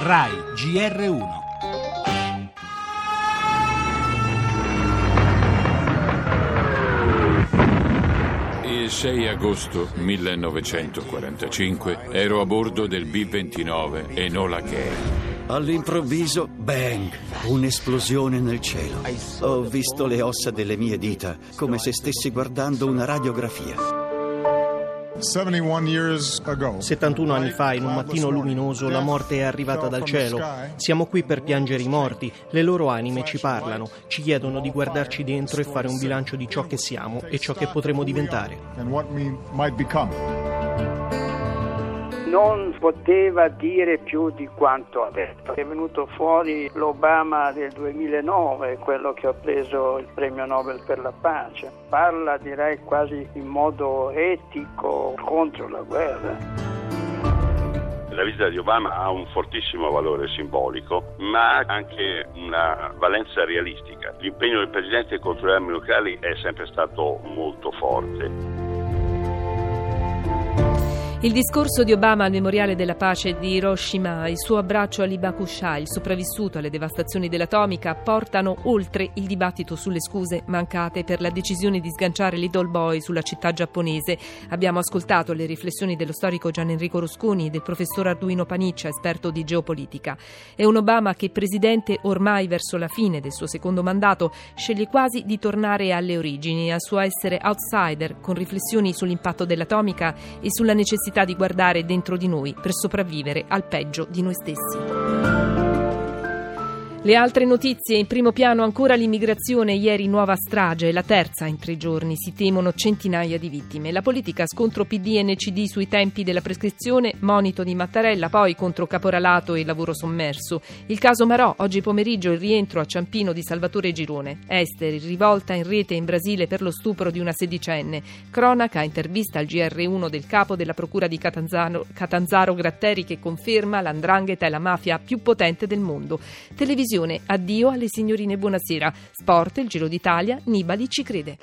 RAI GR1 Il 6 agosto 1945 ero a bordo del B-29 Enola Gay. All'improvviso, bang, un'esplosione nel cielo. Ho visto le ossa delle mie dita, come se stessi guardando una radiografia. 71 anni fa, in un mattino luminoso, la morte è arrivata dal cielo. Siamo qui per piangere i morti. Le loro anime ci parlano, ci chiedono di guardarci dentro e fare un bilancio di ciò che siamo e ciò che potremo diventare. Non poteva dire più di quanto ha detto. È venuto fuori l'Obama del 2009, quello che ha preso il premio Nobel per la pace. Parla, direi, quasi in modo etico contro la guerra. La visita di Obama ha un fortissimo valore simbolico, ma anche una valenza realistica. L'impegno del Presidente contro le armi nucleari è sempre stato molto forte. Il discorso di Obama al memoriale della pace di Hiroshima, il suo abbraccio a Lee Bakusha, il sopravvissuto alle devastazioni dell'atomica, portano oltre il dibattito sulle scuse mancate per la decisione di sganciare Little Boy sulla città giapponese. Abbiamo ascoltato le riflessioni dello storico Gian Enrico Rusconi e del professor Arduino Paniccia, esperto di geopolitica. È un Obama che, presidente ormai verso la fine del suo secondo mandato, sceglie quasi di tornare alle origini, al suo essere outsider, con riflessioni sull'impatto dell'atomica e sulla necessità necessità di guardare dentro di noi per sopravvivere al peggio di noi stessi. Le altre notizie, in primo piano ancora l'immigrazione, ieri nuova strage, la terza in tre giorni, si temono centinaia di vittime. La politica scontro PD e NCD sui tempi della prescrizione, monito di Mattarella, poi contro caporalato e lavoro sommerso. Il caso Marò, oggi pomeriggio il rientro a Ciampino di Salvatore Girone. Esteri, rivolta in rete in Brasile per lo stupro di una sedicenne. Cronaca, intervista al GR1 del capo della procura di Catanzaro, Catanzaro Gratteri che conferma l'andrangheta è la mafia più potente del mondo. Televisione Addio alle signorine buonasera. Sport, il Giro d'Italia, Nibali ci crede.